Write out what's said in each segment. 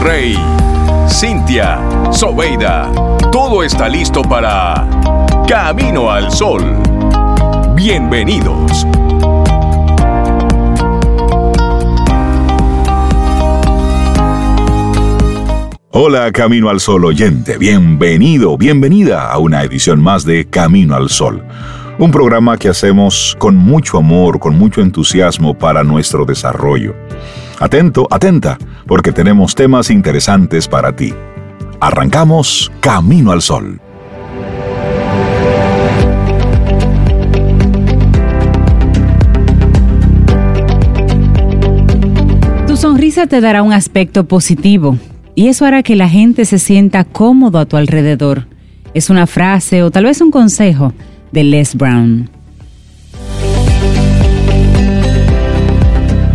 Rey, Cintia, Sobeida, todo está listo para Camino al Sol. Bienvenidos. Hola Camino al Sol oyente, bienvenido, bienvenida a una edición más de Camino al Sol, un programa que hacemos con mucho amor, con mucho entusiasmo para nuestro desarrollo. Atento, atenta, porque tenemos temas interesantes para ti. Arrancamos Camino al Sol. Tu sonrisa te dará un aspecto positivo y eso hará que la gente se sienta cómodo a tu alrededor. Es una frase o tal vez un consejo de Les Brown.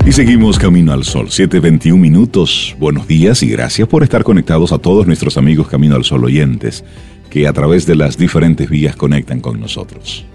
Y seguimos Camino al Sol, 7.21 minutos. Buenos días y gracias por estar conectados a todos nuestros amigos Camino al Sol oyentes que a través de las diferentes vías conectan con nosotros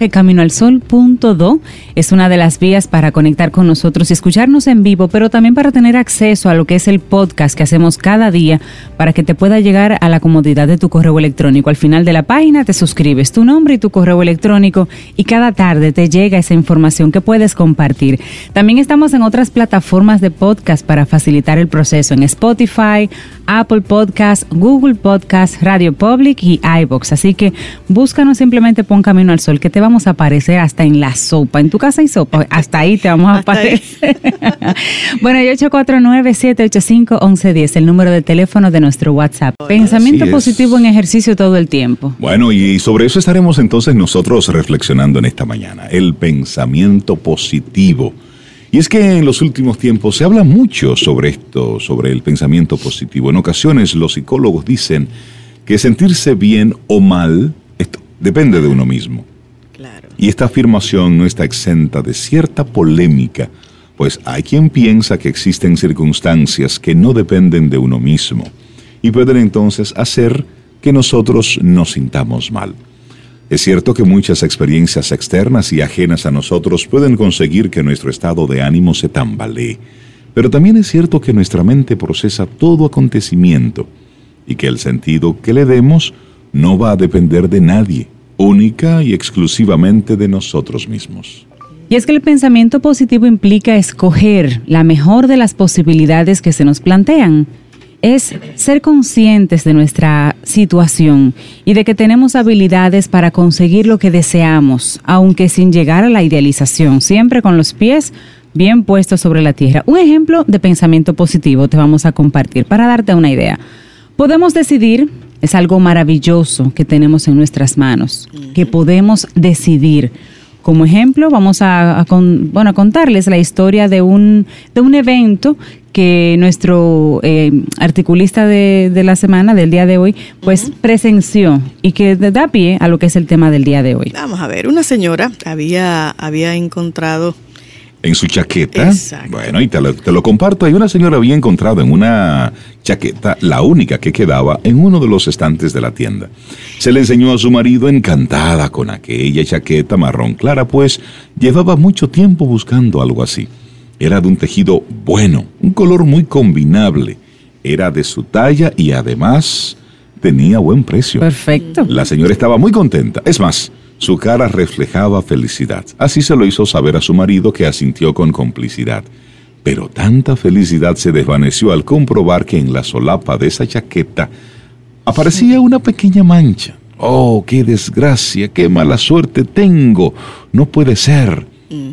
que Camino al Sol.do es una de las vías para conectar con nosotros y escucharnos en vivo, pero también para tener acceso a lo que es el podcast que hacemos cada día para que te pueda llegar a la comodidad de tu correo electrónico. Al final de la página te suscribes tu nombre y tu correo electrónico y cada tarde te llega esa información que puedes compartir. También estamos en otras plataformas de podcast para facilitar el proceso en Spotify, Apple Podcast, Google Podcast, Radio Public y iBox. Así que búscanos simplemente pon Camino al Sol que te va vamos a aparecer hasta en la sopa. En tu casa hay sopa, hasta ahí te vamos a aparecer. bueno, y 849-785-1110, el número de teléfono de nuestro WhatsApp. Pensamiento positivo en ejercicio todo el tiempo. Bueno, y sobre eso estaremos entonces nosotros reflexionando en esta mañana. El pensamiento positivo. Y es que en los últimos tiempos se habla mucho sobre esto, sobre el pensamiento positivo. En ocasiones los psicólogos dicen que sentirse bien o mal esto depende de uno mismo. Y esta afirmación no está exenta de cierta polémica, pues hay quien piensa que existen circunstancias que no dependen de uno mismo y pueden entonces hacer que nosotros nos sintamos mal. Es cierto que muchas experiencias externas y ajenas a nosotros pueden conseguir que nuestro estado de ánimo se tambalee, pero también es cierto que nuestra mente procesa todo acontecimiento y que el sentido que le demos no va a depender de nadie, única y exclusivamente de nosotros mismos. Y es que el pensamiento positivo implica escoger la mejor de las posibilidades que se nos plantean. Es ser conscientes de nuestra situación y de que tenemos habilidades para conseguir lo que deseamos, aunque sin llegar a la idealización, siempre con los pies bien puestos sobre la tierra. Un ejemplo de pensamiento positivo te vamos a compartir para darte una idea. Podemos decidir es algo maravilloso que tenemos en nuestras manos, que podemos decidir. Como ejemplo, vamos a, bueno, contarles la historia de un, de un evento que nuestro eh, articulista de, de, la semana, del día de hoy, pues presenció y que da pie a lo que es el tema del día de hoy. Vamos a ver, una señora había, había encontrado en su chaqueta. Bueno, y te lo, comparto. Hay una señora había encontrado en una chaqueta, la única que quedaba, en uno de los estantes de la tienda. Se le enseñó a su marido encantada con aquella chaqueta marrón clara, pues llevaba mucho tiempo buscando algo así. Era de un tejido bueno, un color muy combinable. Era de su talla y además tenía buen precio. Perfecto. La señora estaba muy contenta. Es más, su cara reflejaba felicidad. Así se lo hizo saber a su marido que asintió con complicidad. Pero tanta felicidad se desvaneció al comprobar que en la solapa de esa chaqueta aparecía una pequeña mancha. Oh, qué desgracia, qué mala suerte tengo. No puede ser.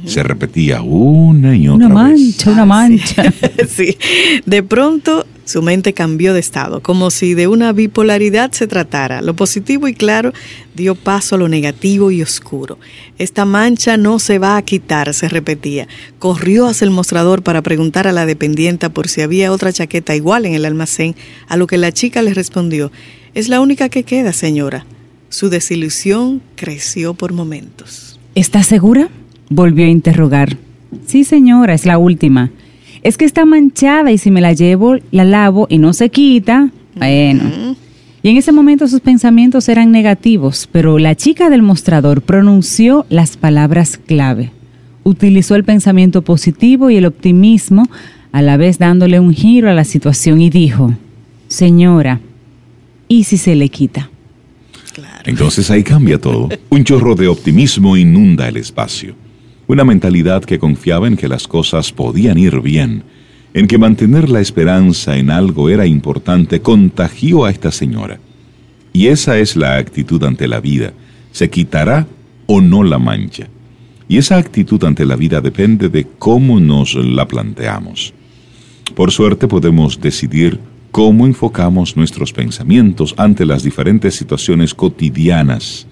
Se repetía una y otra una mancha, Una mancha, una mancha. sí. De pronto su mente cambió de estado, como si de una bipolaridad se tratara. Lo positivo y claro dio paso a lo negativo y oscuro. Esta mancha no se va a quitar, se repetía. Corrió hacia el mostrador para preguntar a la dependienta por si había otra chaqueta igual en el almacén, a lo que la chica le respondió, es la única que queda, señora. Su desilusión creció por momentos. ¿Está segura? Volvió a interrogar. Sí, señora, es la última es que está manchada y si me la llevo, la lavo y no se quita, bueno. Y en ese momento sus pensamientos eran negativos, pero la chica del mostrador pronunció las palabras clave. Utilizó el pensamiento positivo y el optimismo a la vez dándole un giro a la situación y dijo, Señora, ¿y si se le quita? Entonces ahí cambia todo. Un chorro de optimismo inunda el espacio. Una mentalidad que confiaba en que las cosas podían ir bien, en que mantener la esperanza en algo era importante, contagió a esta señora. Y esa es la actitud ante la vida. ¿Se quitará o no la mancha? Y esa actitud ante la vida depende de cómo nos la planteamos. Por suerte podemos decidir cómo enfocamos nuestros pensamientos ante las diferentes situaciones cotidianas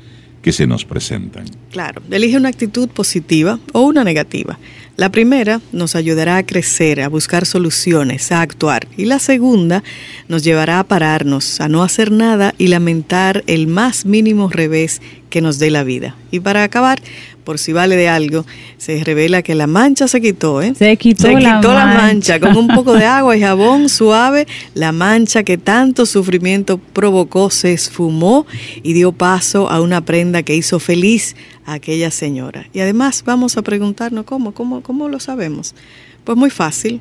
que se nos presentan. Claro, elige una actitud positiva o una negativa. La primera nos ayudará a crecer, a buscar soluciones, a actuar. Y la segunda nos llevará a pararnos, a no hacer nada y lamentar el más mínimo revés que nos dé la vida. Y para acabar, por si vale de algo, se revela que la mancha se quitó, ¿eh? Se quitó, la, quitó la, mancha. mancha. Con un poco de agua y jabón suave, la mancha que tanto sufrimiento provocó se esfumó y dio paso a una prenda que hizo feliz a aquella señora. Y además vamos a preguntarnos cómo, cómo, cómo lo sabemos. Pues muy fácil.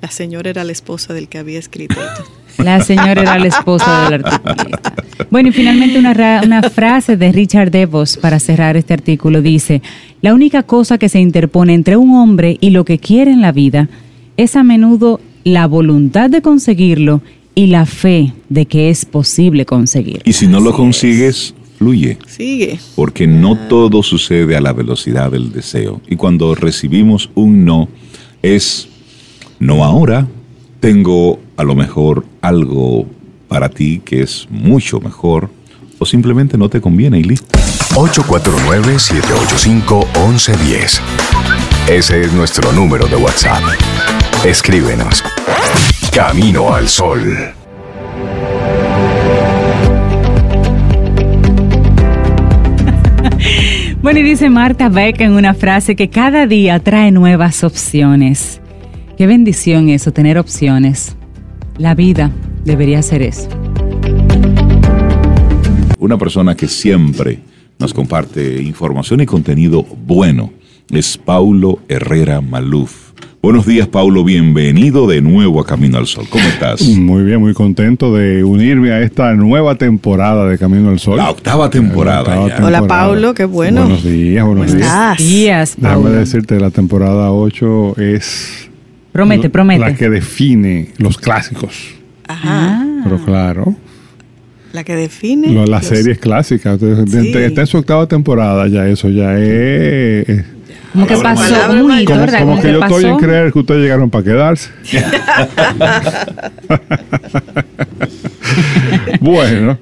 La señora era la esposa del que había escrito esto. La señora era la esposa del articulista. Bueno, y finalmente una, ra- una frase de Richard DeVos para cerrar este artículo dice, la única cosa que se interpone entre un hombre y lo que quiere en la vida es a menudo la voluntad de conseguirlo y la fe de que es posible conseguirlo. Y si no lo consigues, fluye. Sigue. Porque no todo sucede a la velocidad del deseo. Y cuando recibimos un no, es no ahora, tengo a lo mejor algo para ti que es mucho mejor, o simplemente no te conviene y listo. 849-785-1110. Ese es nuestro número de WhatsApp. Escríbenos. Camino al Sol. Bueno, y dice Marta Beck en una frase que cada día trae nuevas opciones. Qué bendición eso, tener opciones. La vida debería ser eso. Una persona que siempre nos comparte información y contenido bueno es Paulo Herrera Maluf. Buenos días, Paulo. Bienvenido de nuevo a Camino al Sol. ¿Cómo estás? Muy bien, muy contento de unirme a esta nueva temporada de Camino al Sol. La octava temporada octava ya. temporada. Hola, Paulo, qué bueno. Buenos días, buenos ¿Cómo días. Días, Déjame decirte, la temporada 8 es Promete, la promete. que define los clásicos. Ajá. Pero claro, La que define. lo- las los- series clásicas. Sí. Está en su octava temporada ya, eso ya es... es- Como que pasó hito, Como, como Como que yo estoy en creer que ustedes llegaron para quedarse. bueno,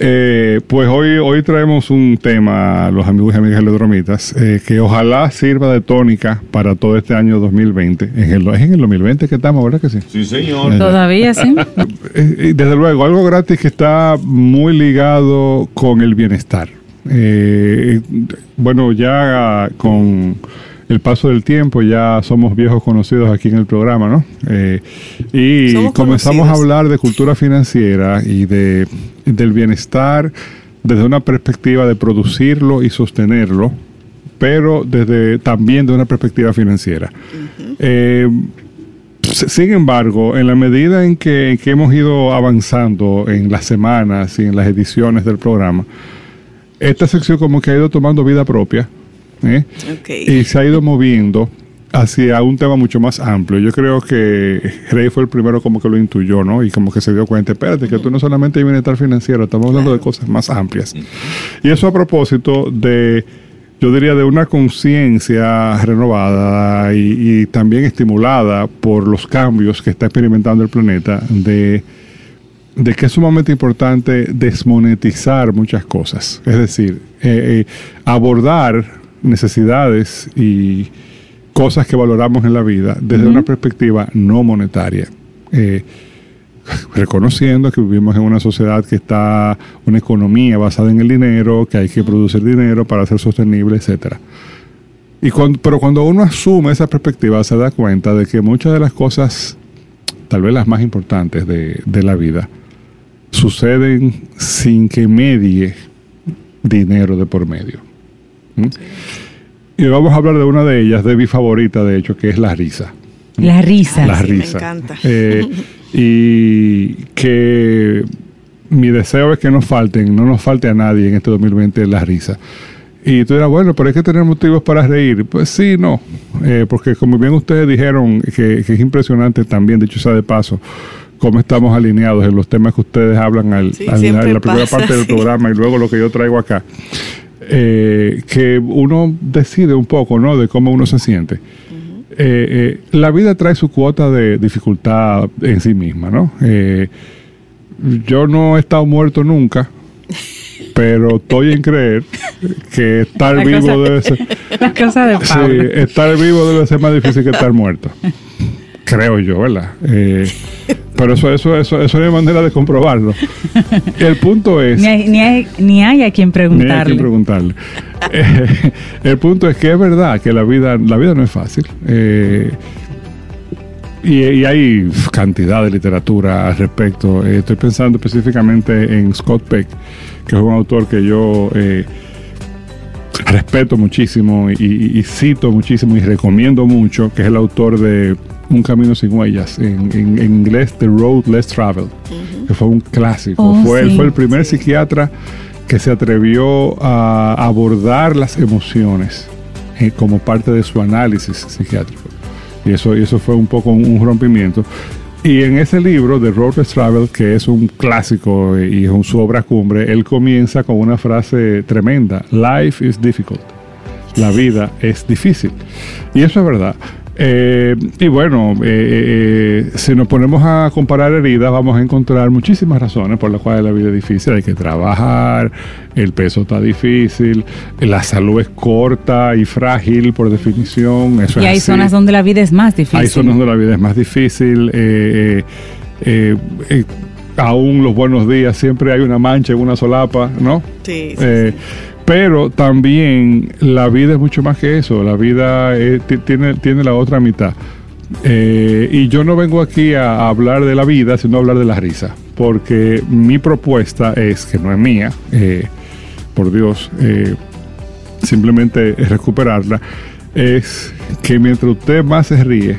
eh, pues hoy, hoy traemos un tema, los amigos y amigas helodromitas, eh, que ojalá sirva de tónica para todo este año 2020. En el, es en el 2020 que estamos, ¿verdad que sí? Sí, señor. Todavía sí. Eh, desde luego, algo gratis que está muy ligado con el bienestar. Eh, bueno, ya con el paso del tiempo ya somos viejos conocidos aquí en el programa, ¿no? Eh, y Somos comenzamos conocidos. a hablar de cultura financiera y de, del bienestar desde una perspectiva de producirlo y sostenerlo, pero desde también de una perspectiva financiera. Eh, Sin embargo, en la medida en que, en que hemos ido avanzando en las semanas y en las ediciones del programa, esta sección como que ha ido tomando vida propia ¿eh? Y se ha ido moviendo hacia un tema mucho más amplio. Yo creo que Rey fue el primero como que lo intuyó, ¿no? Y como que se dio cuenta, espérate, que tú no solamente hay bienestar financiero, estamos hablando de cosas más amplias. Y eso a propósito de, yo diría, de una conciencia renovada y, y también estimulada por los cambios que está experimentando el planeta, de, de que es sumamente importante desmonetizar muchas cosas. Es decir, eh, eh, abordar necesidades y cosas que valoramos en la vida desde una perspectiva no monetaria. Eh, reconociendo que vivimos en una sociedad que está, una economía basada en el dinero, que hay que producir dinero para ser sostenible, etcétera. Y cuando, pero cuando uno asume esa perspectiva, se da cuenta de que muchas de las cosas, tal vez las más importantes de, de la vida, suceden sin que medie dinero de por medio. ¿Mm? Y vamos a hablar de una de ellas, de mi favorita, de hecho, que es la risa. La risa. La sí, me encanta. Eh, y que mi deseo es que nos falten, no nos falte a nadie en este 2020 la risa. Y tú dirás, bueno, pero hay que tener motivos para reír. Pues sí, no. Eh, porque como bien ustedes dijeron, que, que es impresionante también, dicho sea de paso, cómo estamos alineados en los temas que ustedes hablan al, Sí, al- en la primera pasa parte del programa y luego lo que yo traigo acá. Eh, que uno decide un poco, ¿no? De cómo uno se siente. Eh, eh, la vida trae su cuota de dificultad en sí misma, ¿no? Eh, yo no he estado muerto nunca, pero estoy en creer que estar La vivo cosa- debe ser... La cosa de Sí, estar vivo debe ser más difícil que estar muerto. Creo yo, ¿verdad? Pero eso, eso, eso, eso no hay manera de comprobarlo. El punto es... Ni hay, ni, hay, ni hay a quien Ni hay preguntarle. que preguntarle. Eh, el punto es que es verdad que la vida, la vida no es fácil. Eh, y, y hay cantidad de literatura al respecto. Eh, estoy pensando específicamente en Scott Peck, que es un autor que yo respeto muchísimo y, y- y cito muchísimo y recomiendo mucho, que es el autor de Un Camino sin Huellas, en, en- en inglés The Road Less Traveled, que fue un clásico. Oh, fue, él sí. fue el primer psiquiatra que se atrevió a abordar las emociones eh, como parte de su análisis psiquiátrico. Y eso, y eso fue un poco un, un rompimiento. Y en ese libro, The Road Less Traveled, que es un clásico eh, y es un- su obra cumbre, él comienza con una frase tremenda: Life is difficult. La vida es difícil. Y eso es verdad. Eh, y bueno, eh, eh, si nos ponemos a comparar heridas, vamos a encontrar muchísimas razones por las cuales la vida es difícil. Hay que trabajar, el peso está difícil, la salud es corta y frágil por definición. Eso Y es hay así. zonas donde la vida es más difícil. Hay zonas donde la vida es más difícil. eh, eh, eh, eh, aún los buenos días siempre hay una mancha en una solapa, ¿no? Sí, sí, Eh, Pero también la vida es mucho más que eso. La vida eh, ti- tiene, tiene la otra mitad. Eh, y yo no vengo aquí a, hablar de la vida, sino a hablar de la risa. Porque mi propuesta es, que no es mía, eh, por Dios, eh, simplemente recuperarla, es que mientras usted más se ríe,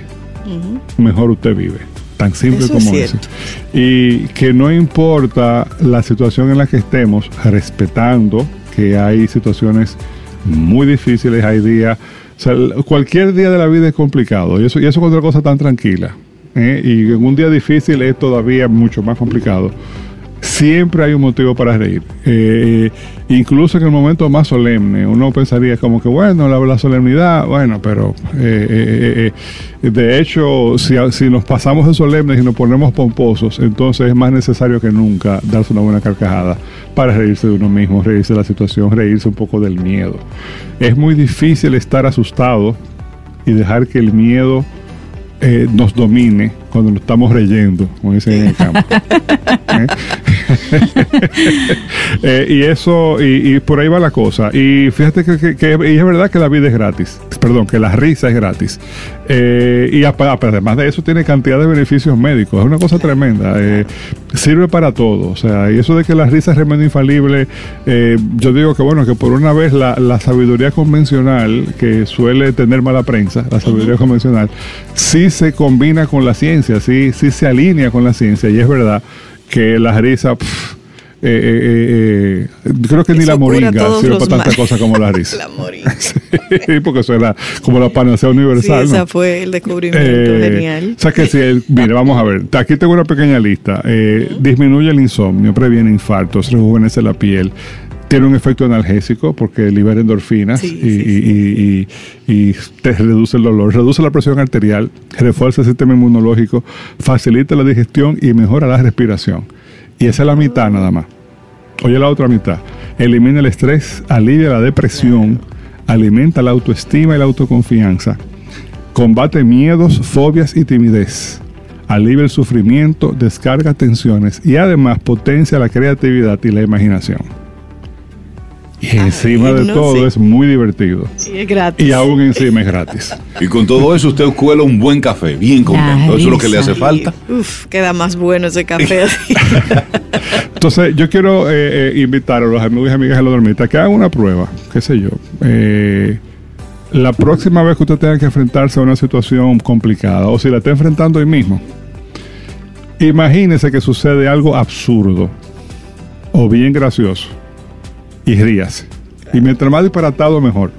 mejor usted vive. Tan simple Eso es como eso. Y que no importa la situación en la que estemos, respetando que hay situaciones muy difíciles, hay días, cualquier día de la vida es complicado y eso, y eso es otra cosa tan tranquila. ¿eh? Y en un día difícil es todavía mucho más complicado. Siempre hay un motivo para reír. Eh, incluso en el momento más solemne, uno pensaría como que, bueno, la, la solemnidad, bueno, pero eh, eh, de hecho, si, si nos pasamos de solemnes y nos ponemos pomposos, entonces es más necesario que nunca darse una buena carcajada para reírse de uno mismo, reírse de la situación, reírse un poco del miedo. Es muy difícil estar asustado y dejar que el miedo nos domine cuando nos estamos reyendo, como dicen en el campo. ¿Eh? Eh, y eso, y, y por ahí va la cosa. Y fíjate que, que- es verdad que la vida es gratis. Perdón, que la risa es gratis. Eh, y además de eso tiene cantidad de beneficios médicos. Es una cosa tremenda. Sirve para todo. O sea, y eso de que la risa es remedio infalible, yo digo que bueno, que por una vez la, la sabiduría convencional, que suele tener mala prensa, la sabiduría convencional, sí se combina con la ciencia, sí, sí se alinea con la ciencia. Y es verdad que la risa... pff, eh, eh, eh, creo que ni Eso la moringa sirve para tanta cosa como la risa. La moringa. Sí, porque suena como la panacea Sí, universal. ese ¿no? fue el descubrimiento genial. O sea que si, el- mire, vamos a ver. Aquí tengo una pequeña lista. Disminuye el insomnio, previene infartos, rejuvenece la piel. Tiene un efecto analgésico porque libera endorfinas Sí, y, sí, y- y- y- y te reduce el dolor, reduce la presión arterial, refuerza el sistema inmunológico, facilita la digestión y mejora la respiración. Y esa es la mitad nada más. Oye la otra mitad. Elimina el estrés, alivia la depresión, alimenta la autoestima y la autoconfianza. Combate miedos, fobias y timidez. Alivia el sufrimiento, descarga tensiones y además potencia la creatividad y la imaginación. Y encima de no, todo sí. es muy divertido. Y es gratis. Y aún encima es gratis. Y con todo eso usted cuela un buen café, bien contento. Eso es lo que le hace falta. Uf, queda más bueno ese café. Entonces, yo quiero eh, eh, invitar a los amigos y amigas de la dormita que hagan una prueba, qué sé yo. Eh, la próxima vez que usted tenga que enfrentarse a una situación complicada, o si la está enfrentando hoy mismo, imagínese que sucede algo absurdo o bien gracioso y ríase. Y mientras más disparatado, mejor.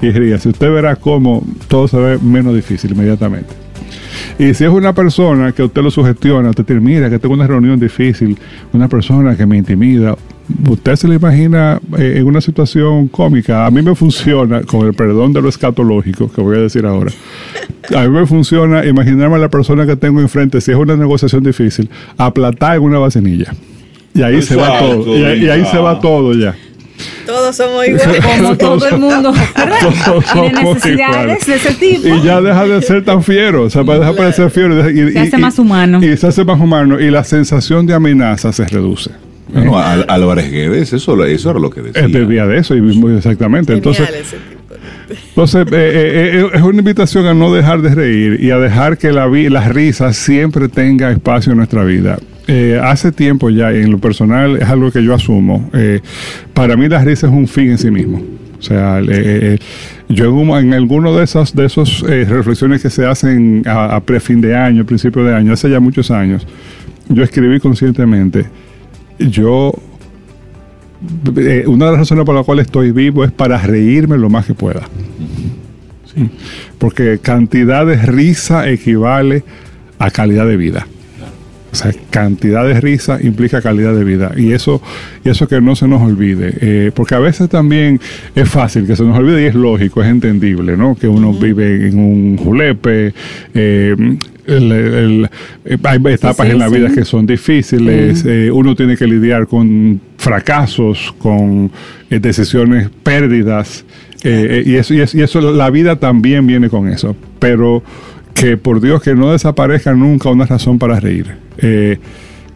Y ríase. Usted verá cómo todo se ve menos difícil inmediatamente. Y si es una persona que usted lo sugestiona, usted dice, mira, que tengo una reunión difícil, una persona que me intimida, usted se le imagina eh, en una situación cómica. A mí me funciona, con el perdón de lo escatológico que voy a decir ahora, a mí me funciona imaginarme a la persona que tengo enfrente, si es una negociación difícil, aplatar en una vacinilla. Y ahí se va todo. Y, ahí- y ahí se va todo ya. Todos somos iguales. Como todo el mundo. Todos necesidades iguales. de ese tipo. Y ya deja de ser tan fiero, o sea, deja de ser fiero. y Se hace y- más humano. Y se hace más humano y la sensación de amenaza se reduce. Bueno, Al- Álvarez Guedes, eso, eso era lo que decía. Es debía de eso, y muy exactamente. Entonces, entonces eh, eh, eh, es una invitación a no dejar de reír y a dejar que la, vi- la risa siempre tenga espacio en nuestra vida. Eh, hace tiempo ya, en lo personal, es algo que yo asumo. eh, para mí la risa es un fin en sí mismo. O sea, eh, yo en, un- en alguno de esas de esos reflexiones que se hacen a, a pre-fin de año, principio de año, hace ya muchos años, yo escribí conscientemente, yo una de las razones por las cuales estoy vivo es para reírme lo más que pueda. Sí. Porque cantidad de risa equivale a calidad de vida. O sea, cantidad de risa implica calidad de vida. Y eso, y eso que no se nos olvide. Eh, porque a veces también es fácil que se nos olvide y es lógico, es entendible, ¿no? Que uno vive en un julepe. eh, el- el- eh, hay etapas sí, en la sí. vida que son difíciles. eh, uno tiene que lidiar con fracasos, con eh, decisiones, pérdidas. eh, y, eso, y, eso, y eso, la vida también viene con eso. Pero que por Dios que no desaparezca nunca una razón para reír. Eh,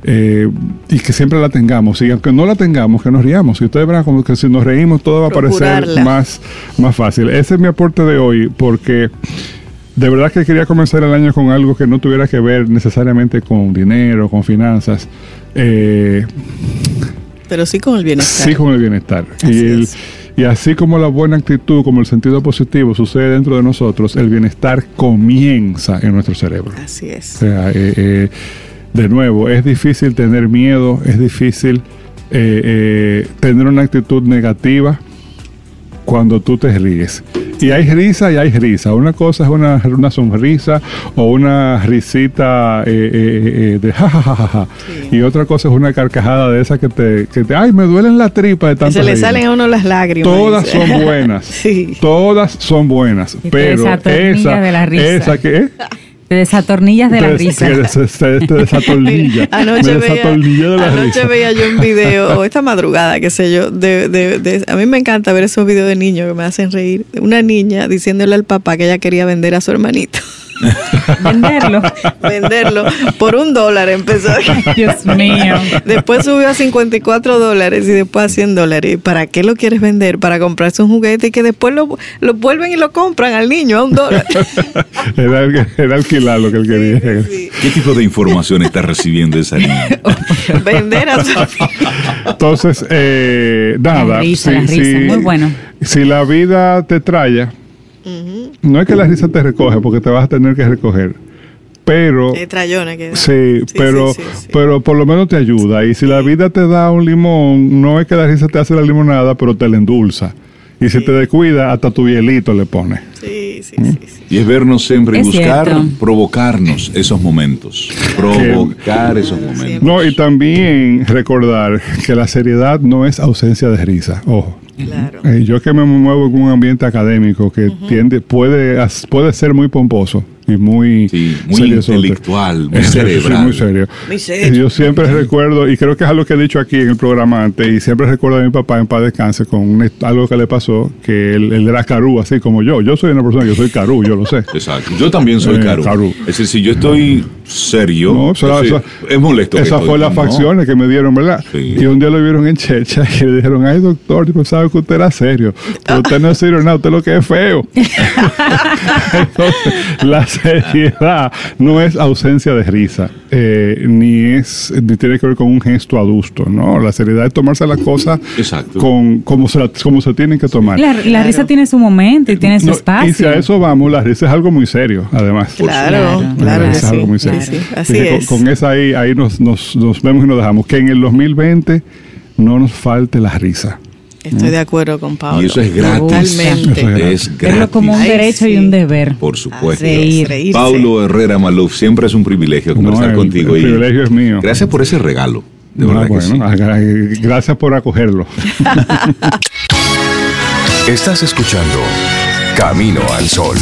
eh, y que siempre la tengamos. Y aunque no la tengamos, que nos riamos. Y ustedes verán como que si nos reímos todo va a parecer más, más fácil. Ese es mi aporte de hoy porque de verdad que quería comenzar el año con algo que no tuviera que ver necesariamente con dinero, con finanzas. Eh, Pero sí con el bienestar. Sí, con el bienestar. Así Y, el- es. Y así como la buena actitud, como el sentido positivo sucede dentro de nosotros, el bienestar comienza en nuestro cerebro. Así O es. sea, eh, eh, de nuevo, es difícil tener miedo, es difícil eh, eh, tener una actitud negativa cuando tú te ríes. Y hay risa y hay risa. Una cosa es una, una sonrisa o una risita eh, eh, eh, de jajajaja. Sí. Y otra cosa es una carcajada de esa que te, que te ay, me duelen la tripa de tanto se le reírme". salen a uno las lágrimas. Todas dice. son buenas. Sí. Todas son buenas. te Pero desatornilla esa, de la risa. esa que ¿eh? Te desatornillas de la Te- risa. te. Anoche, Me veía, desatornillé de la anoche risa. veía yo un video, o esta madrugada, qué sé yo, de, de, de- a mí me encanta ver esos videos de niños que me hacen reír. Una niña diciéndole al papá que ella quería vender a su hermanito. Venderlo. Venderlo por un dólar empezó. Dios mío. Después subió a 54 dólares y después a 100 dólares. ¿Y ¿Para qué lo quieres vender? Para comprarse un juguete y que después lo, lo vuelven y lo compran al niño a un dólar. Era, era alquilar lo que él quería. Sí. ¿Qué tipo de información está recibiendo esa niña? Vender a su Entonces, eh, nada. La risa, la risa, muy bueno. Si la vida te no es que la risa te recoge, porque te vas a tener que recoger. Pero. Eh, trayona que Sí, Sí, pero, sí, sí, sí. pero por lo menos te ayuda. Y si la vida te da un limón, no es que la risa te hace la limonada, pero te la endulza. Y si te descuida, hasta tu hielito le pone. Sí, sí, ¿Mm? sí, sí. Y es vernos siempre y Es buscar cierto. provocarnos esos momentos. Provocar esos momentos. No, y también recordar que la seriedad no es ausencia de risa. Ojo. Claro. Eh, yo que me muevo en un ambiente académico que tiende, puede, puede ser muy pomposo y muy, Sí, muy intelectual, muy Eh, sí, cerebral. muy serio. Muy serio. Yo siempre recuerdo, y creo que es algo que he dicho aquí en el programa antes, y siempre recuerdo a mi papá en paz descanse con una- algo que le pasó, que él, él era carú, así como yo. Yo soy una persona que soy carú, yo lo sé. Exacto. Yo también soy Eh. Caru. Es decir, si yo estoy serio, No, es, es molesto. Esas estoy, fue las ¿no? facciones que me dieron, ¿verdad? Sí. Y un día lo vieron en Checha y le dijeron, ay doctor, pensaba que usted era serio. Pero usted no es serio nada, usted lo que es feo. Entonces, las, seriedad no es ausencia de risa, eh, ni es ni tiene que ver con un gesto adusto, ¿no? La seriedad es tomarse las cosas Exacto. con como se, la- como se tienen que tomar. La, la risa tiene su momento y tiene su No, espacio. y si a eso vamos, la risa es algo muy serio, además. Claro, claro que es algo muy serio. sí, Así es. Con, con esa ahí, ahí nos, nos, nos vemos y nos dejamos. Que en el 2020 no nos falte la risa. Estoy de acuerdo con Pablo. Y eso es gratis. Totalmente. Es gratis. Verlo como un Ay, derecho y un deber. Por supuesto. Reír. Reírse. Paulo Herrera Maluf, siempre es un privilegio conversar el- contigo. el y privilegio es mío. Gracias por ese regalo. De verdad que sí. gracias por acogerlo. Estás escuchando Camino al Sol.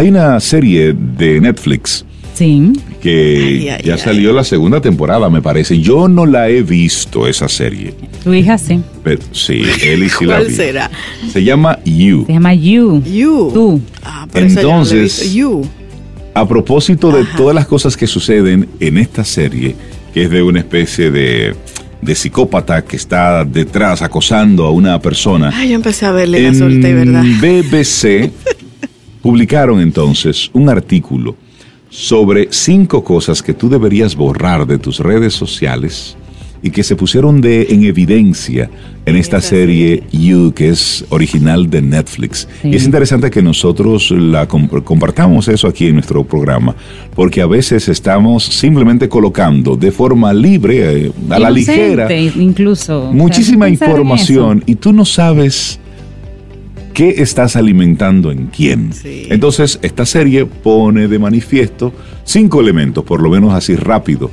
Hay una serie de Netflix Sí. que Ay, ay, ya ay. salió la segunda temporada, me parece. Yo no la he visto, esa serie. Tu hija sí. Pero sí, él sí la ¿Cuál vi. será? Se llama You. Se llama You. You. Tú. Ah, yo no la he Entonces- visto. You. A propósito de todas las cosas que suceden en esta serie, que es de una especie de, de psicópata que está detrás acosando a una persona. Ay, yo empecé a verle la En solté, ¿verdad? BBC publicaron entonces un artículo sobre cinco cosas que tú deberías borrar de tus redes sociales y que se pusieron de, en evidencia en esta serie You, que es original de Netflix. Sí. Y es interesante que nosotros la comp- compartamos eso aquí en nuestro programa, porque a veces estamos simplemente colocando de forma libre, eh, a la ligera, Incluso. Muchísima información y tú no sabes qué estás alimentando en quién. Sí. Entonces, esta serie pone de manifiesto cinco elementos, por lo menos así rápido,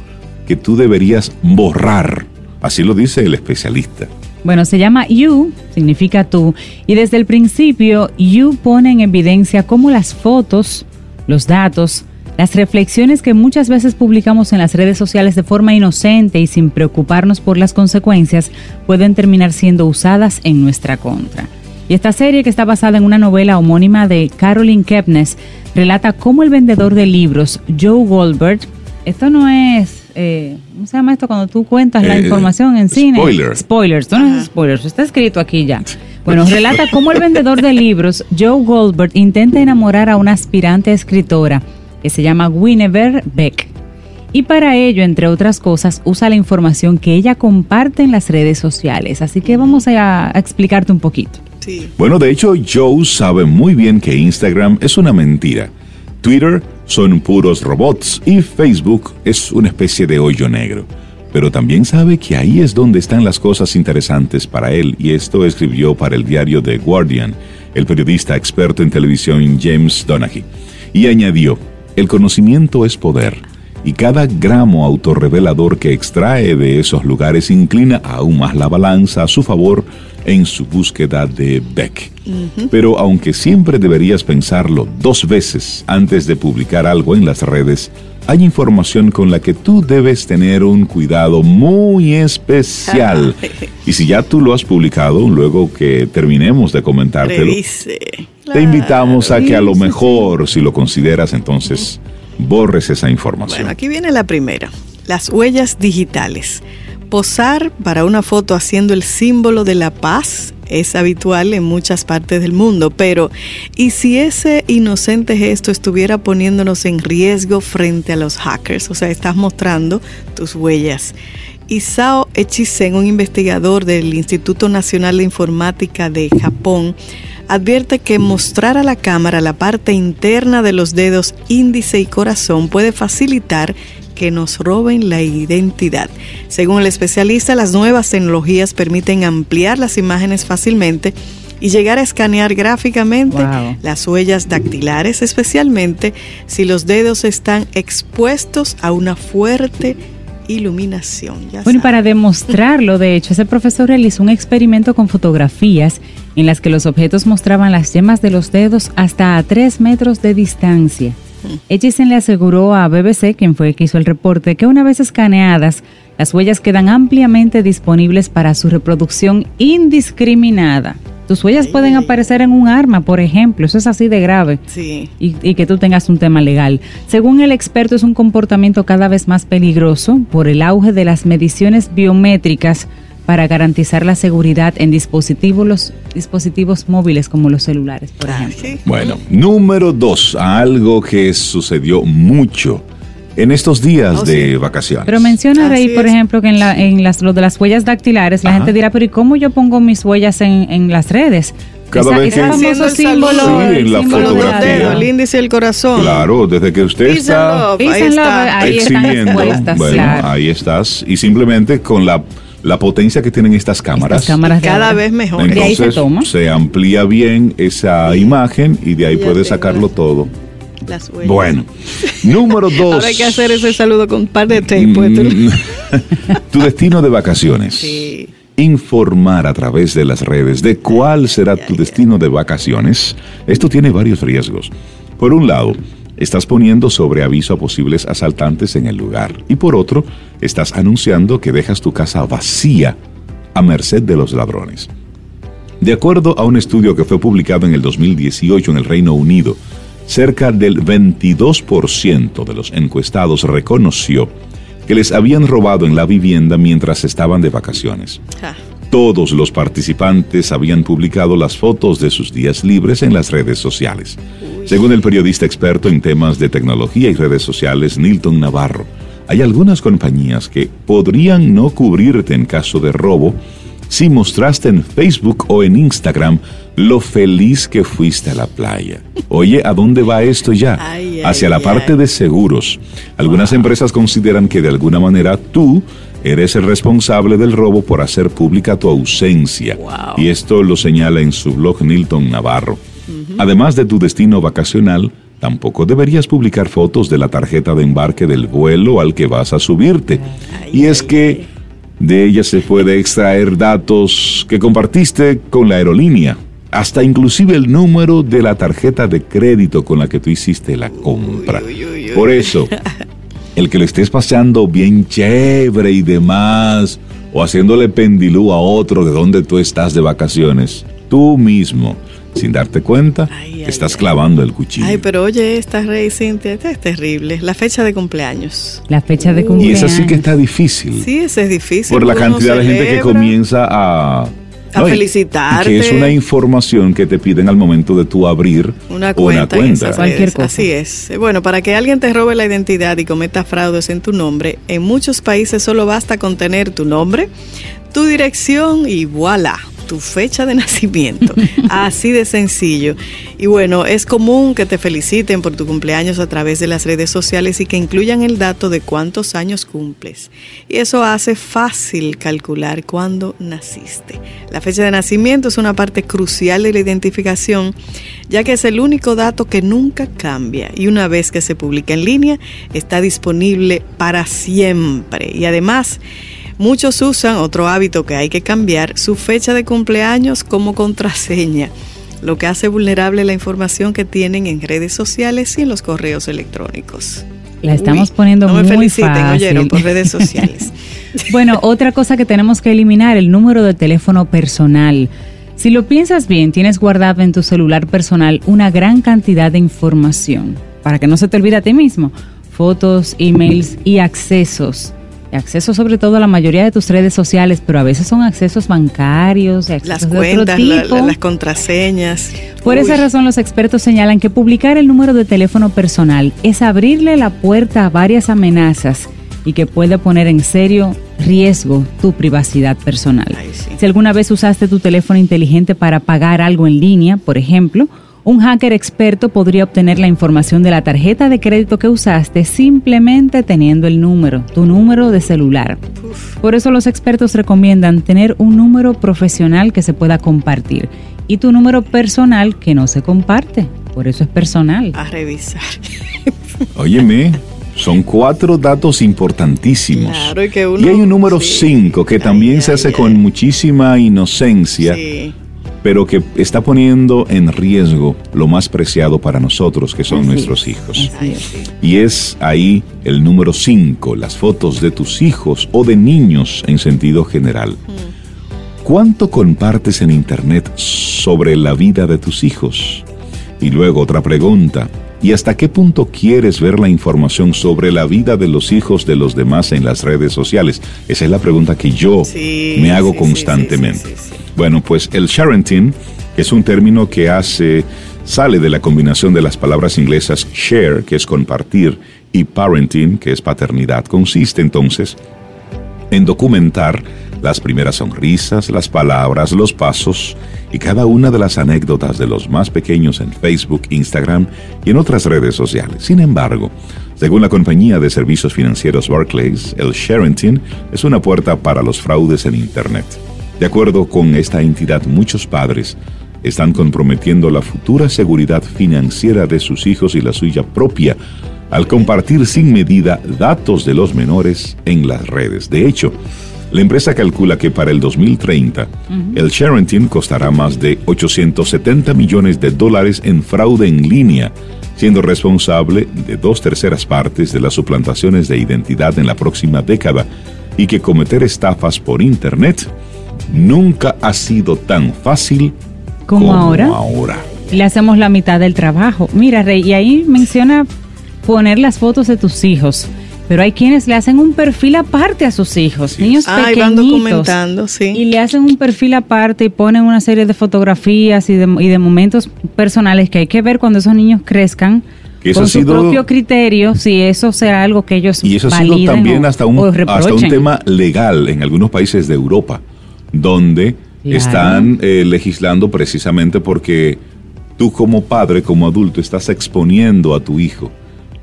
que tú deberías borrar. Así lo dice el especialista. Bueno, se llama You, significa tú, y desde el principio You pone en evidencia cómo las fotos, los datos, las reflexiones que muchas veces publicamos en las redes sociales de forma inocente y sin preocuparnos por las consecuencias pueden terminar siendo usadas en nuestra contra. Y esta serie, que está basada en una novela homónima de Caroline Kepnes, relata cómo el vendedor de libros, Joe Goldberg, esto no es, eh, ¿cómo se llama esto cuando tú cuentas la Eh, información en cine? spoiler. Spoilers, esto no es spoilers, está escrito aquí ya. Bueno, relata cómo el vendedor de libros, Joe Goldberg, intenta enamorar a una aspirante escritora que se llama Guinevere Beck. Y para ello, entre otras cosas, usa la información que ella comparte en las redes sociales. Así que vamos a, a explicarte un poquito. Sí. Bueno, de hecho, Joe sabe muy bien que Instagram es una mentira. Twitter son puros robots y Facebook es una especie de hoyo negro. Pero también sabe que ahí es donde están las cosas interesantes para él, y esto escribió para el diario The Guardian el periodista experto en televisión James Donaghy. Y añadió, el conocimiento es poder, y cada gramo autorrevelador que extrae de esos lugares inclina aún más la balanza a su favor en su búsqueda de Beck. Pero aunque siempre deberías pensarlo dos veces antes de publicar algo en las redes, hay información con la que tú debes tener un cuidado muy especial. Y si ya tú lo has publicado, luego que terminemos de comentártelo, Revise. te invitamos a que a lo mejor, si lo consideras, entonces borres esa información. Bueno, aquí viene la primera. Las huellas digitales. Posar para una foto haciendo el símbolo de la paz es habitual en muchas partes del mundo, pero ¿y si ese inocente gesto estuviera poniéndonos en riesgo frente a los hackers? O sea, estás mostrando tus huellas. Isao Echizen, un investigador del Instituto Nacional de Informática de Japón, advierte que mostrar a la cámara la parte interna de los dedos índice y corazón puede facilitar que nos roben la identidad. Según el especialista, las nuevas tecnologías permiten ampliar las imágenes fácilmente y llegar a escanear gráficamente Wow. las huellas dactilares, especialmente si los dedos están expuestos a una fuerte iluminación. Ya Bueno, y para demostrarlo, de hecho, ese profesor realizó un experimento con fotografías en las que los objetos mostraban las yemas de los dedos hasta a 3 metros de distancia. Echisen le aseguró a BBC, quien fue el que hizo el reporte, que una vez escaneadas, las huellas quedan ampliamente disponibles para su reproducción indiscriminada. Tus huellas pueden aparecer en un arma, por ejemplo, eso es así de grave Sí. y, y que tú tengas un tema legal. Según el experto, es un comportamiento cada vez más peligroso por el auge de las mediciones biométricas para garantizar la seguridad en dispositivos, los dispositivos móviles como los celulares, por ejemplo. Sí. Bueno, número dos, algo que sucedió mucho en estos días Oh, de sí. vacaciones. Pero menciona, Así Rey, por ejemplo, que en, la, en las, lo de las huellas dactilares, la Ajá. gente dirá, pero ¿y cómo yo pongo mis huellas en, en las redes? Cada Esa- vez ese que- famoso símbolo, saludo. Sí, el en la símbolo fotografía. el índice y el corazón. Claro, desde que usted Peace está love, ahí está. ahí están exhibiendo, bueno, claro. ahí estás, y simplemente con la, la potencia que tienen estas cámaras, Estas cámaras de Cada ahora. vez mejor. De ahí se entonces toma. se amplía bien esa imagen y de ahí puedes sacarlo todo. Las huellas. Bueno, número dos. Ahora hay que hacer ese saludo con un par de tape. pues, Mm, tu destino de vacaciones. Sí. Informar a través de las redes de cuál será tu destino de vacaciones. Esto tiene varios riesgos. Por un lado, estás poniendo sobre aviso a posibles asaltantes en el lugar. Y por otro, estás anunciando que dejas tu casa vacía a merced de los ladrones. De acuerdo a un estudio que fue publicado en el 2018 en el Reino Unido, cerca del 22% de los encuestados reconoció que les habían robado en la vivienda mientras estaban de vacaciones. Todos los participantes habían publicado las fotos de sus días libres en las redes sociales. Según el periodista experto en temas de tecnología y redes sociales, Nilton Navarro, hay algunas compañías que podrían no cubrirte en caso de robo si mostraste en Facebook o en Instagram lo feliz que fuiste a la playa. Oye, ¿a dónde va esto ya? Ay, ay, Hacia la ay. parte de seguros. Algunas empresas consideran que de alguna manera tú eres el responsable del robo por hacer pública tu ausencia. Wow. Y esto lo señala en su blog Nilton Navarro. Además de tu destino vacacional, tampoco deberías publicar fotos de la tarjeta de embarque del vuelo al que vas a subirte. y es que de ella se puede extraer datos que compartiste con la aerolínea, hasta inclusive el número de la tarjeta de crédito con la que tú hiciste la compra. uy, uy, uy. Por eso, el que lo estés pasando bien chévere y demás, o haciéndole pendilú a otro de donde tú estás de vacaciones, tú mismo, sin darte cuenta, Ay, ay, estás ay. clavando el cuchillo. Ay, pero oye, esta Rey Cintia, esta es terrible. La fecha de cumpleaños. La fecha de y cumpleaños. esa sí que está difícil. Sí, ese es difícil. por la cantidad de gente que comienza a... A y- felicitarte. y que es una información que te piden al momento de tú abrir Una cuenta. en esas Cualquier redes. cosa. Así es. Bueno, para que alguien te robe la identidad y cometa fraudes en tu nombre, en muchos países solo basta con tener tu nombre, tu dirección y voilà, tu fecha de nacimiento. Así de sencillo. Y bueno, es común que te feliciten por tu cumpleaños a través de las redes sociales y que incluyan el dato de cuántos años cumples. Y eso hace fácil calcular cuándo naciste. La fecha de nacimiento es una parte crucial de la identificación, ya que es el único dato que nunca cambia y una vez que se publica en línea está disponible para siempre. Y además, muchos usan otro hábito que hay que cambiar, su fecha de cumpleaños como contraseña lo que hace vulnerable la información que tienen en redes sociales y en los correos electrónicos. La estamos Uy, poniendo no me muy feliciten, fácil. oyeron, por redes sociales. Bueno, otra cosa que tenemos que eliminar, el número de teléfono personal. Si lo piensas bien, tienes guardado en tu celular personal una gran cantidad de información, para que no se te olvide a ti mismo. Fotos, emails y accesos. Acceso sobre todo a la mayoría de tus redes sociales, pero a veces son accesos bancarios, accesos las de otro cuentas, la- tipo. la- las contraseñas. Por esa razón los expertos señalan que publicar el número de teléfono personal es abrirle la puerta a varias amenazas y que puede poner en serio riesgo tu privacidad personal. Ay, sí. Si alguna vez usaste tu teléfono inteligente para pagar algo en línea, por ejemplo, un hacker experto podría obtener la información de la tarjeta de crédito que usaste simplemente teniendo el número, tu número de celular. Por eso los expertos recomiendan tener un número profesional que se pueda compartir y tu número personal que no se comparte. Por eso es personal. A revisar. Óyeme, son cuatro datos importantísimos. Claro, y que uno- hay un número sí. cinco que Ay, también se ay, hace ay. con muchísima inocencia, Sí. Pero que está poniendo en riesgo lo más preciado para nosotros, que son Así nuestros es. hijos. Y es ahí el número 5, las fotos de tus hijos o de niños en sentido general. ¿Cuánto compartes en Internet sobre la vida de tus hijos? Y luego otra pregunta, ¿Y hasta qué punto quieres ver la información sobre la vida de los hijos de los demás en las redes sociales? Esa es la pregunta que yo Sí, me hago sí, constantemente. sí. Bueno, pues el sharenting es un término que hace, sale de la combinación de las palabras inglesas share, que es compartir, y parenting, que es paternidad. Consiste entonces en documentar las primeras sonrisas, las palabras, los pasos y cada una de las anécdotas de los más pequeños en Facebook, Instagram y en otras redes sociales. Sin embargo, según la compañía de servicios financieros Barclays, el sharenting es una puerta para los fraudes en Internet. De acuerdo con esta entidad, muchos padres están comprometiendo la futura seguridad financiera de sus hijos y la suya propia al compartir sin medida datos de los menores en las redes. De hecho, la empresa calcula que para el 2030 el sharenting costará más de 870 millones de dólares en fraude en línea, siendo responsable de dos terceras partes de las suplantaciones de identidad en la próxima década y que cometer estafas por Internet nunca ha sido tan fácil ¿Como ahora? ahora. le hacemos la mitad del trabajo. Mira, Rey, y ahí menciona poner las fotos de tus hijos, pero hay quienes le hacen un perfil aparte a sus hijos, niños Ah, y pequeñitos. van documentando, sí. Y le hacen un perfil aparte y ponen una serie de fotografías y de, y de momentos personales que hay que ver cuando esos niños crezcan. Que eso con ha su sido- propio criterio, si eso será algo que ellos Y eso ha sido también o- hasta un, hasta un tema legal en algunos países de Europa, donde Claro. están eh, legislando precisamente porque tú como padre, como adulto, estás exponiendo a tu hijo,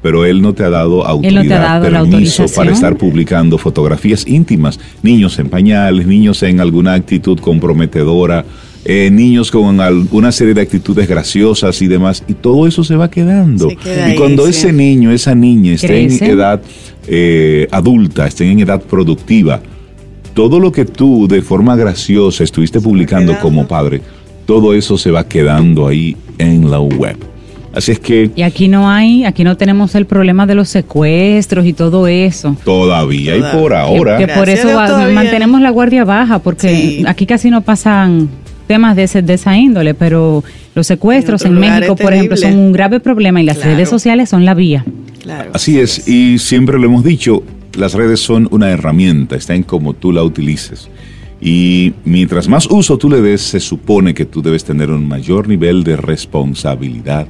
pero él no te ha dado autoridad, no te ha dado la permiso para estar publicando fotografías íntimas, niños en pañales, niños en alguna actitud comprometedora, eh, niños con una serie de actitudes graciosas y demás, y todo eso se va quedando. Se queda y ahí, cuando sí. ese niño, esa niña esté en edad eh, adulta, estén en edad productiva, todo lo que tú de forma graciosa estuviste publicando como padre, todo eso se va quedando ahí en la web. Así es que Y aquí no hay, aquí no tenemos el problema de los secuestros y todo eso. todavía y por ahora, Que, que por eso va- mantenemos la guardia baja, porque Sí. aquí casi no pasan temas de, ese, de esa índole, pero los secuestros En en, México, por ejemplo, son un grave problema y las Claro. redes sociales son la vía. Claro. así es, y siempre lo hemos dicho, las redes son una herramienta, está en cómo tú la utilices. Y mientras más uso tú le des, se supone que tú debes tener un mayor nivel de responsabilidad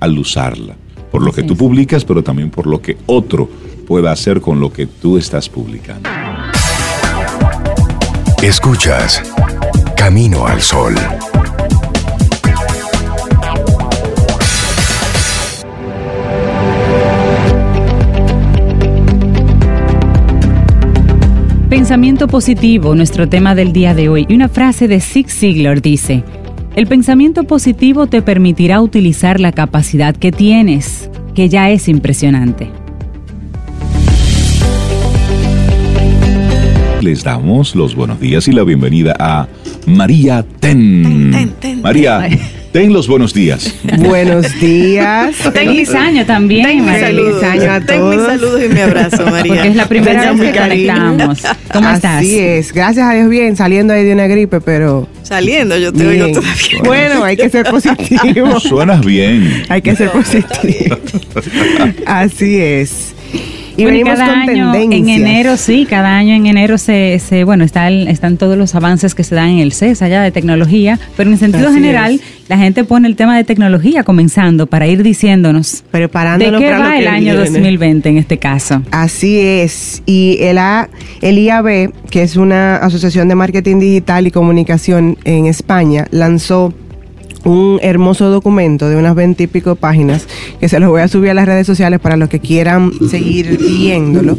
al usarla. Por lo que tú publicas, pero también por lo que otro pueda hacer con lo que tú estás publicando. Escuchas Camino al Sol. Pensamiento positivo, nuestro tema del día de hoy. Y una frase de Zig Ziglar dice, el pensamiento positivo te permitirá utilizar la capacidad que tienes, que ya es impresionante. Les damos los buenos días y la bienvenida a María Ten. Ten, ten, ten, María, ten. los buenos días. Buenos días. Feliz año también, saludos. año a Ten mis todos. saludos y mi abrazo, María. Porque es la primera vez que cariño. conectamos. ¿Cómo estás? Así es. Gracias a Dios bien, saliendo ahí de una gripe, pero Saliendo, yo te bien. oigo todavía. Bueno, hay que ser positivo. Suenas bien. hay que ser positivo. Así es. Y Bueno, venimos cada con año tendencias. en enero, sí, cada año en enero se, se bueno, está el- están todos los avances que se dan en el CES allá de tecnología, pero en sentido Así general es. la gente pone el tema de tecnología comenzando para ir diciéndonos de Preparándonos qué para lo el año viene. 2020 en este caso. Así es. Y el, A- el IAB, que es una asociación de marketing digital y comunicación en España, lanzó un hermoso documento de unas veinte y pico páginas que se los voy a subir a las redes sociales para los que quieran seguir viéndolo,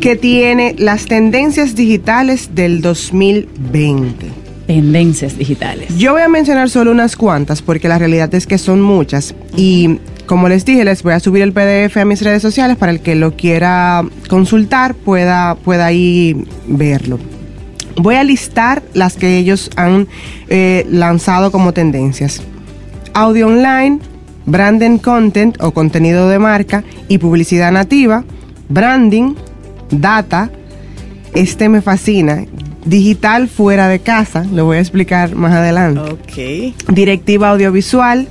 que tiene las tendencias digitales del 2020. Tendencias digitales. Yo voy a mencionar solo unas cuantas porque la realidad es que son muchas y como les dije les voy a subir el PDF a mis redes sociales para el que lo quiera consultar pueda, pueda ahí verlo. Voy a listar las que ellos han eh, lanzado como tendencias. Audio online, branding content o contenido de marca y publicidad nativa, branding, data, este me fascina, digital fuera de casa, lo voy a explicar más adelante. Ok. Directiva audiovisual,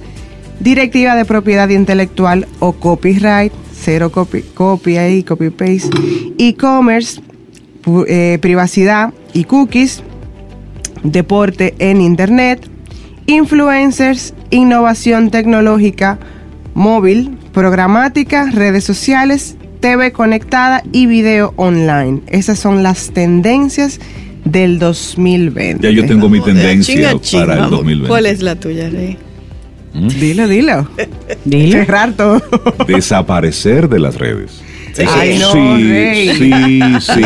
directiva de propiedad intelectual o copyright, cero copy, copia y copy paste, e-commerce, eh, privacidad y cookies, deporte en internet, influencers, innovación tecnológica, móvil, programática, redes sociales, TV conectada y video online. Esas son las tendencias del 2020. Ya yo tengo mi tendencia para el vamos. 2020. ¿Cuál es la tuya, Rey? Dilo, dilo. Dile. Cerrar todo. Desaparecer de las redes. Sí. Ay, no, sí, Rey. sí, sí, No, sí.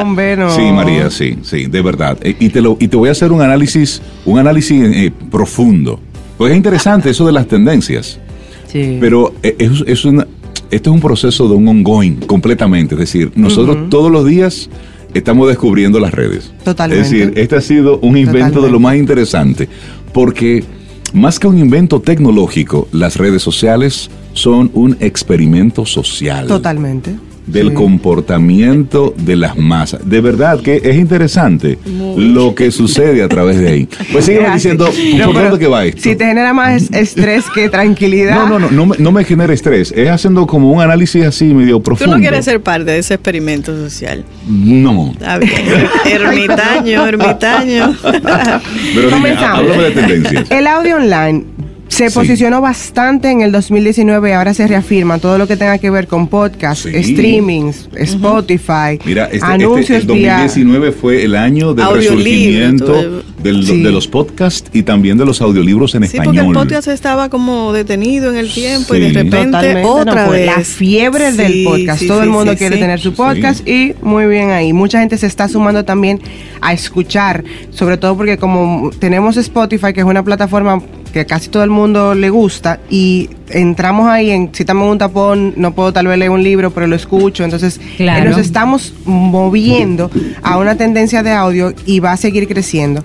hombre, no. Sí, María, sí, sí, de verdad. Eh, Y te, lo, y te voy a hacer un análisis, un análisis eh, profundo. Pues es interesante eso de las tendencias. Sí. Pero eh, es, es una- esto es un proceso de un ongoing completamente. Es decir, nosotros todos los días estamos descubriendo las redes. Totalmente. Es decir, este ha sido un invento de lo más interesante. Porque más que un invento tecnológico, las redes sociales son un experimento social Totalmente. del Sí. comportamiento de las masas. De verdad que es interesante lo que sucede a través de ahí. Pues sígueme diciendo, ¿por dónde que va esto? Si te genera más estrés que tranquilidad. No, no, no, no me, no me genera estrés. Es haciendo como un análisis así medio Tú profundo. no quieres ser parte de ese experimento social. No. Está bien. Ermitaño, ermitaño. Pero dime, Comenzamos. háblame de tendencias. El audio online se Sí. posicionó bastante en el 2019 y ahora se reafirma todo lo que tenga que ver con podcast, Sí. streamings, Spotify, Mira, este, este- anuncios el vía 2019 fue el año del resurgimiento todo. del- Sí. de los podcasts y también de los audiolibros en Sí, porque español. el podcast estaba como detenido en el tiempo y de repente Totalmente, otra no, vez. La fiebre del podcast. sí, Todo sí, el mundo sí, quiere sí. tener su podcast y muy bien ahí. Mucha gente se está sumando también a escuchar, sobre todo porque como tenemos Spotify, que es una plataforma que casi todo el mundo le gusta y entramos ahí en si estamos en un tapón, no puedo tal vez leer un libro, pero lo escucho, entonces Claro. nos estamos moviendo a una tendencia de audio y va a seguir creciendo.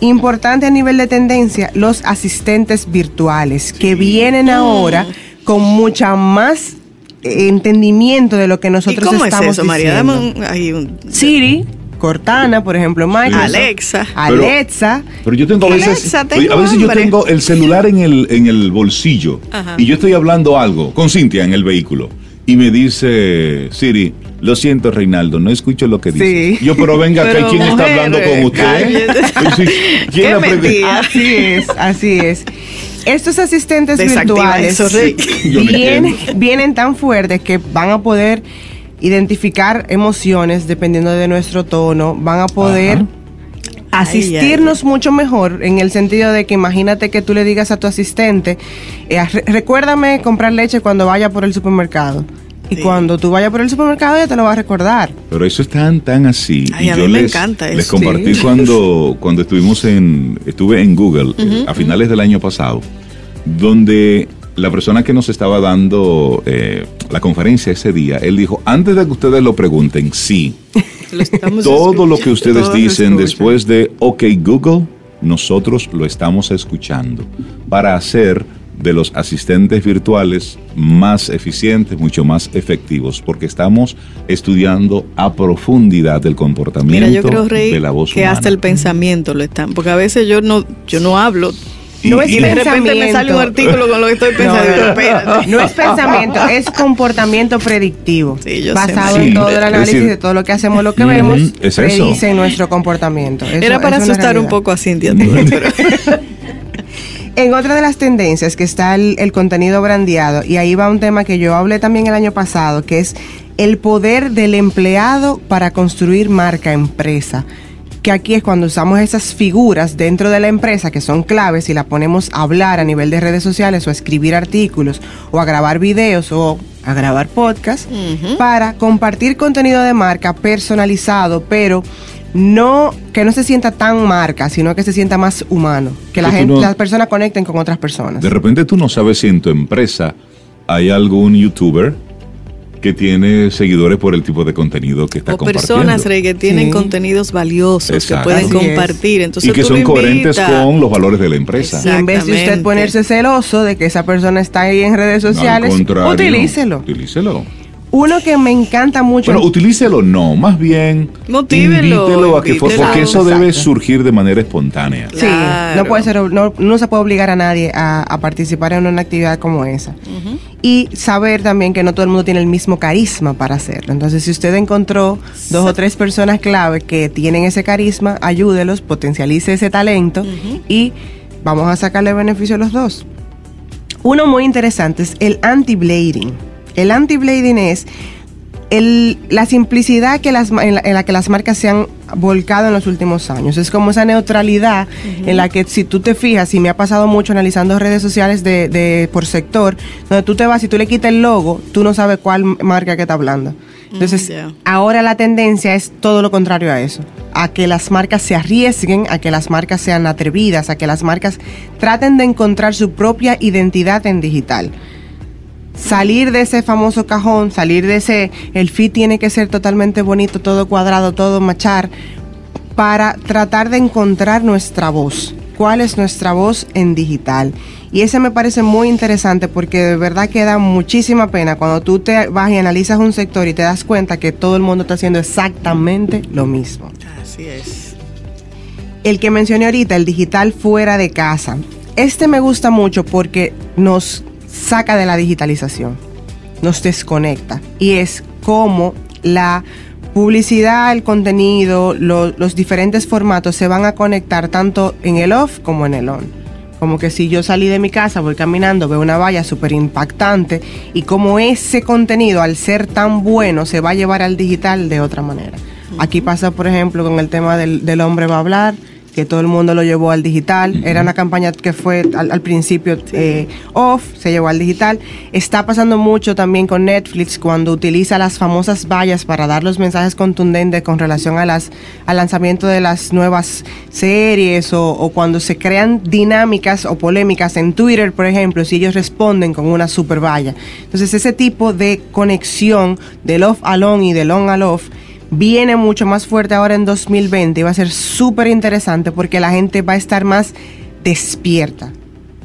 Importante a nivel de tendencia, los asistentes virtuales que vienen ahora con mucha más eh, entendimiento de lo que ¿Y nosotros es estamos eso, María? diciendo. Dame un, ahí un- Siri, Cortana, por ejemplo, Microsoft, Alexa. Pero- Alexa. Pero yo tengo a veces, Alexa, tengo oye, a veces yo tengo el celular en el, en el bolsillo Ajá. y yo estoy hablando algo con Cintia en el vehículo y me dice Siri, lo siento Reinaldo, no escucho lo que dice. Sí. Yo, pero venga, acá, Pero, ¿quién está hablando con usted? ¿Quién Qué. Así es, así es. Estos asistentes Desactiva virtuales eso, vienen tan fuertes que van a poder identificar emociones dependiendo de nuestro tono, van a poder Ajá. asistirnos mucho mejor en el sentido de que imagínate que tú le digas a tu asistente, eh, re- recuérdame comprar leche cuando vaya por el supermercado. Y Sí. cuando tú vayas por el supermercado ya te lo va a recordar. Pero eso es tan, tan así. Ay, Y a yo mí me les, encanta Les eso. compartí Sí. cuando, cuando estuvimos en, estuve en Google eh, a finales del año pasado, donde la persona que nos estaba dando eh, la conferencia ese día, él dijo, antes de que ustedes lo pregunten, sí, Lo todo lo que ustedes dicen después de OK Google, nosotros lo estamos escuchando para hacer de los asistentes virtuales más eficientes, mucho más efectivos, porque estamos estudiando a profundidad el comportamiento Mira, yo creo, Rey, de la voz que humana. hasta el pensamiento lo están. Porque a veces yo no, yo no hablo. No es y- Y de repente me sale un Pensamiento. artículo con lo que estoy No, pensando. es pensamiento, es comportamiento predictivo. Sí, yo basado en todo el análisis decir, de todo lo que hacemos, lo que mm, vemos, es eso. predice nuestro comportamiento. Eso- Era para asustar un poco a Cintia. En otra de las tendencias que está el, el contenido brandeado, y ahí va un tema que yo hablé también el año pasado, que es el poder del empleado para construir marca empresa. Que aquí es cuando usamos esas figuras dentro de la empresa que son claves y la ponemos a hablar a nivel de redes sociales o a escribir artículos o a grabar videos o a grabar podcast para compartir contenido de marca personalizado, pero no que no se sienta tan marca, sino que se sienta más humano, que la Que gente, no- las personas conecten con otras personas. De repente tú no sabes si en tu empresa hay algún youtuber que tiene seguidores por el tipo de contenido que está o compartiendo. personas Rey, que tienen Sí. contenidos valiosos Exacto. que pueden Así compartir. Entonces y que tú son coherentes con los valores de la empresa. Y en vez de usted ponerse celoso de que esa persona está ahí en redes Al sociales, utilícelo. Utilícelo. Uno que me encanta mucho. Bueno, utilícelo no, más bien Motívelo, invítelo a que invítelo. porque eso debe surgir de manera espontánea. Sí, Claro. no puede ser, no, no se puede obligar a nadie a, a participar en una actividad como esa. Y saber también que no todo el mundo tiene el mismo carisma para hacerlo. Entonces, si usted encontró dos o tres personas clave que tienen ese carisma, ayúdelos, potencialice ese talento y vamos a sacarle beneficio a los dos. Uno muy interesante es el anti-blading. El anti-blading es el- la simplicidad que las, en, la, en la que las marcas se han volcado en los últimos años. Es como esa neutralidad en la que si tú te fijas, y me ha pasado mucho analizando redes sociales de, de- por sector, donde tú te vas y tú le quitas el logo, tú no sabes cuál marca que está hablando. Entonces, ya. ahora la tendencia es todo lo contrario a eso, a que las marcas se arriesguen, a que las marcas sean atrevidas, a que las marcas traten de encontrar su propia identidad en digital salir de ese famoso cajón, salir de ese, el feed tiene que ser totalmente bonito, todo cuadrado, todo machar, para tratar de encontrar nuestra voz. ¿Cuál es nuestra voz en digital? Y ese me parece muy interesante porque de verdad que da muchísima pena cuando tú te vas y analizas un sector y te das cuenta que todo el mundo está haciendo exactamente lo mismo Así es. el que mencioné ahorita, el digital fuera de casa. Este me gusta mucho porque nos saca de la digitalización, nos desconecta y es como la publicidad, el contenido, lo- los diferentes formatos se van a conectar tanto en el off como en el on. Como que si yo salí de mi casa, voy caminando, veo una valla súper impactante y como ese contenido, al ser tan bueno, se va a llevar al digital de otra manera. Aquí pasa, por ejemplo, con el tema del, del hombre va a hablar, que todo el mundo lo llevó al digital. Era una campaña que fue al, al principio eh, off, se llevó al digital. Está pasando mucho también con Netflix cuando utiliza las famosas vallas para dar los mensajes contundentes con relación a las, al lanzamiento de las nuevas series o, o cuando se crean dinámicas o polémicas en Twitter, por ejemplo, si ellos responden con una super valla. Entonces ese tipo de conexión del off al on y del on al off viene mucho más fuerte ahora en 2020 y va a ser súper interesante porque la gente va a estar más despierta,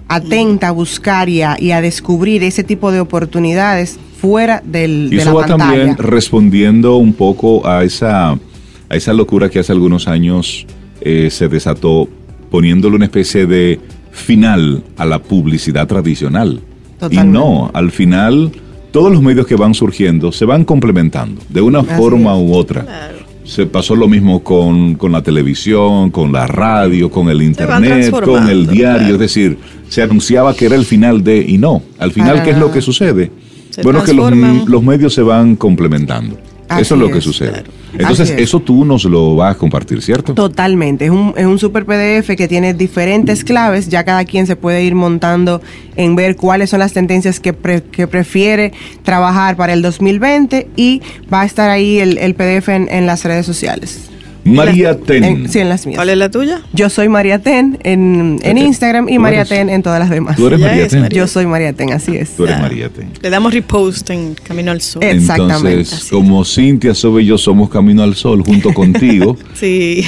atenta a buscar y a, y a descubrir ese tipo de oportunidades fuera del, Y de eso va también respondiendo un poco a esa, a esa locura que hace algunos años eh, se desató poniéndole una especie de final a la publicidad tradicional. Totalmente. Y no, al final todos los medios que van surgiendo se van complementando de una Así forma es. u otra. Se pasó lo mismo con, con la televisión, con la radio, con el internet, con el diario. claro. Es decir, se anunciaba que era el final de, y no. Al final, Para ¿qué es lo que sucede? Se bueno, que los, los medios se van complementando. Así eso es lo que es, sucede. claro. Entonces, es. eso tú nos lo vas a compartir, ¿cierto? Totalmente, es un, es un super PDF que tiene diferentes claves, ya cada quien se puede ir montando en ver cuáles son las tendencias que, pre- que prefiere trabajar para el 2020 y va a estar ahí el, el PDF en, en las redes sociales. María Ten. En- sí, en las mías. ¿Cuál es la tuya? Yo soy María Ten en, en Ok. Instagram y María Ten en todas las demás. Tú eres María Ten. María. Yo soy María Ten, así es. Tú eres. María Ten. Le damos repost en Camino al Sol. Eh. Exactamente, Entonces, como Cintia Sobe y yo somos Camino al Sol junto contigo, Sí.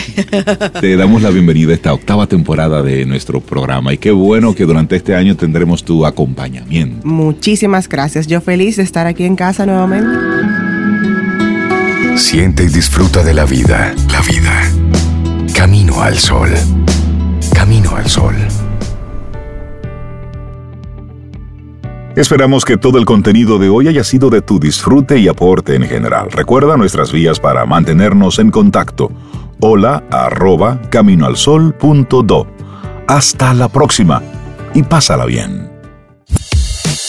te damos la bienvenida a esta octava temporada de nuestro programa. Y qué bueno que durante este año tendremos tu acompañamiento. Muchísimas gracias. Yo feliz de estar aquí en casa nuevamente. Siente y disfruta de la vida. La vida. Camino al sol. Camino al sol. Esperamos que todo el contenido de hoy haya sido de tu disfrute y aporte en general. Recuerda nuestras vías para mantenernos en contacto. Hola arroba caminoalsol.do. Hasta la próxima y pásala bien.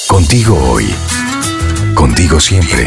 Contigo hoy. Contigo siempre.